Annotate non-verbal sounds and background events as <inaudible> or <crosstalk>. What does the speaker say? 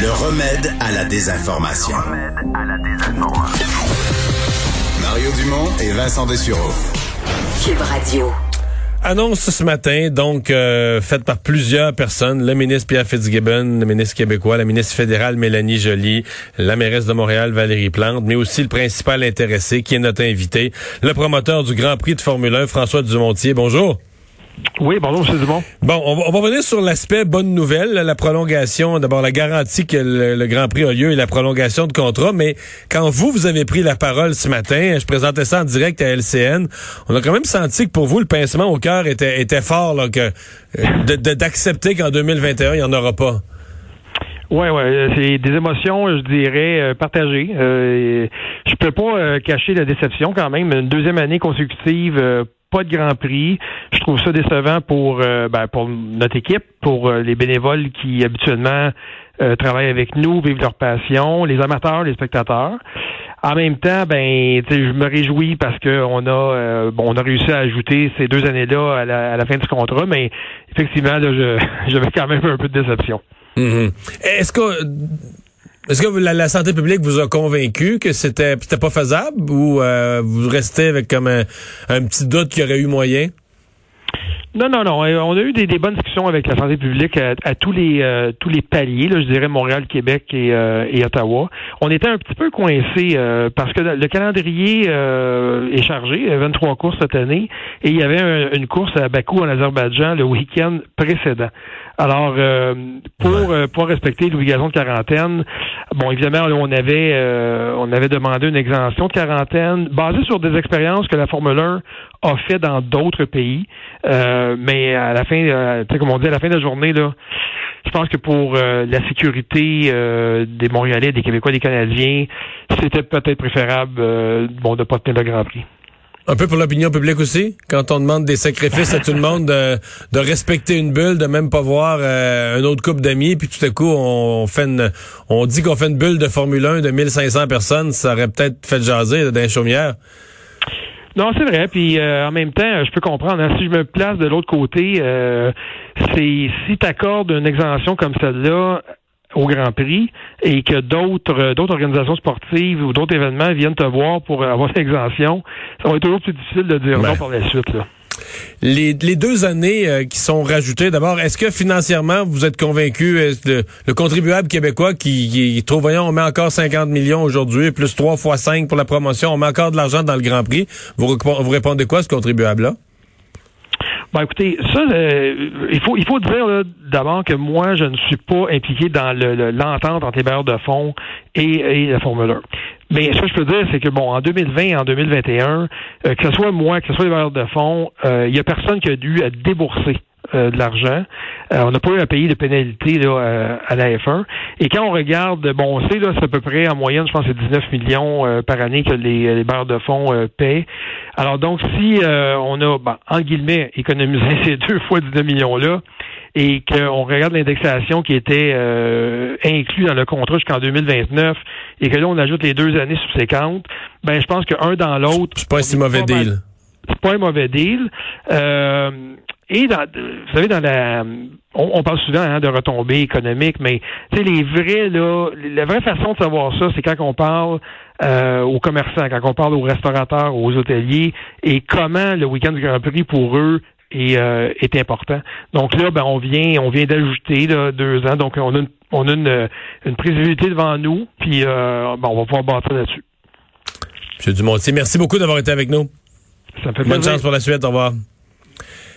Le remède à la désinformation. Mario Dumont et Vincent Dessureau. Cube Radio. Annonce ce matin, donc euh, faite par plusieurs personnes, le ministre Pierre Fitzgibbon, le ministre québécois, la ministre fédérale Mélanie Joly, la mairesse de Montréal Valérie Plante, mais aussi le principal intéressé qui est notre invité, le promoteur du Grand Prix de Formule 1, François Dumontier. Bonjour. Oui, bonjour, M. Dumont. Bon, on va, on revenir sur l'aspect bonne nouvelle, la prolongation, d'abord la garantie que le, Grand Prix a lieu et la prolongation de contrat, mais quand vous, vous avez pris la parole ce matin, je présentais ça en direct à LCN, on a quand même senti que pour vous, le pincement au cœur était, était fort, là, que euh, d'accepter qu'en 2021, il n'y en aura pas. Oui, ouais, c'est des émotions, je dirais, euh, partagées. Euh, je peux pas cacher la déception quand même. Une deuxième année consécutive pas de Grand Prix. Je trouve ça décevant pour euh, ben, pour notre équipe, pour euh, les bénévoles qui habituellement euh, travaillent avec nous, vivent leur passion, les amateurs, les spectateurs. En même temps, ben, je me réjouis parce que on a bon, on a réussi à ajouter ces deux années-là à la, fin du contrat, mais effectivement, là, <laughs> j'avais quand même un peu de déception. Mm-hmm. Est-ce que est-ce que la, santé publique vous a convaincu que c'était c'était pas faisable ou euh, vous restez avec comme un, petit doute qu'il y aurait eu moyen? Non, non, non. Euh, on a eu des, bonnes discussions avec la santé publique à, tous les euh, tous les paliers, là, je dirais Montréal, Québec et, Ottawa. On était un petit peu coincés parce que le calendrier est chargé, 23 courses cette année, et il y avait une course à Bakou en Azerbaïdjan le week-end précédent. Alors, euh, pour, euh, pour respecter l'obligation de quarantaine, bon, évidemment, on avait euh, on avait demandé une exemption de quarantaine basée sur des expériences que la Formule 1 a fait dans d'autres pays. mais à la fin, sais, comme on dit, à la fin de la journée, là, je pense que pour la sécurité des Montréalais, des Québécois, des Canadiens, c'était peut-être préférable bon, de ne pas tenir le Grand Prix. Un peu pour l'opinion publique aussi, quand on demande des sacrifices à tout le monde de, de, respecter une bulle, de même pas voir euh, un autre couple d'amis, puis tout à coup on fait une, on dit qu'on fait une bulle de Formule 1 de 1500 personnes, ça aurait peut-être fait jaser d'un chaumière. Non, c'est vrai. Puis euh, en même temps, je peux comprendre. Hein, si je me place de l'autre côté, euh, c'est si tu accordes une exemption comme celle-là au Grand Prix et que d'autres euh, d'autres organisations sportives ou d'autres événements viennent te voir pour avoir <laughs> l'exemption, ça va être toujours plus difficile de dire non par la suite. Là. Les, deux années euh, qui sont rajoutées, d'abord, est-ce que financièrement, vous êtes convaincu, le, le, contribuable québécois qui, qui trouve, voyons, on met encore 50 millions aujourd'hui, plus 3 fois 5 pour la promotion, on met encore de l'argent dans le Grand Prix, vous, répondez quoi ce contribuable-là? Ben écoutez, ça, euh, il faut il faut dire d'abord que moi, je ne suis pas impliqué dans l'entente entre les bailleurs de fonds et, la Formule 1. Mais ce que je peux dire, c'est que bon, en 2020 et en 2021, euh, que ce soit moi, que ce soit les bailleurs de fonds, euh, il y a personne qui a dû débourser euh, de l'argent. Euh, on n'a pas eu à payer de pénalité là, à, la F1. Et quand on regarde, bon, on sait, là, c'est à peu près en moyenne, je pense c'est 19 millions euh, par année que les, les barres de fonds paient. Alors donc, si on a, ben, en guillemets, économisé <laughs> ces deux fois 19 millions-là, et qu'on regarde l'indexation qui était euh, inclus dans le contrat jusqu'en 2029 et que là on ajoute les deux années subséquentes, ben je pense qu'un dans l'autre. C'est pas un si mauvais deal. C'est pas un mauvais deal. Euh, et dans, vous savez, dans la, on, parle souvent hein, de retombées économiques, mais tu les vrais là, la vraie façon de savoir ça, c'est quand on parle euh, aux commerçants, quand on parle aux restaurateurs, aux hôteliers, et comment le week-end du Grand Prix pour eux est, euh, est important. Donc là, ben on vient, on vient d'ajouter deux ans, donc on a une, on a une, une prévisibilité devant nous, puis euh, ben, on va pouvoir bâtir là-dessus. Monsieur Dumontier, merci beaucoup d'avoir été avec nous. Ça fait Bonne chance pour la suite. Au revoir.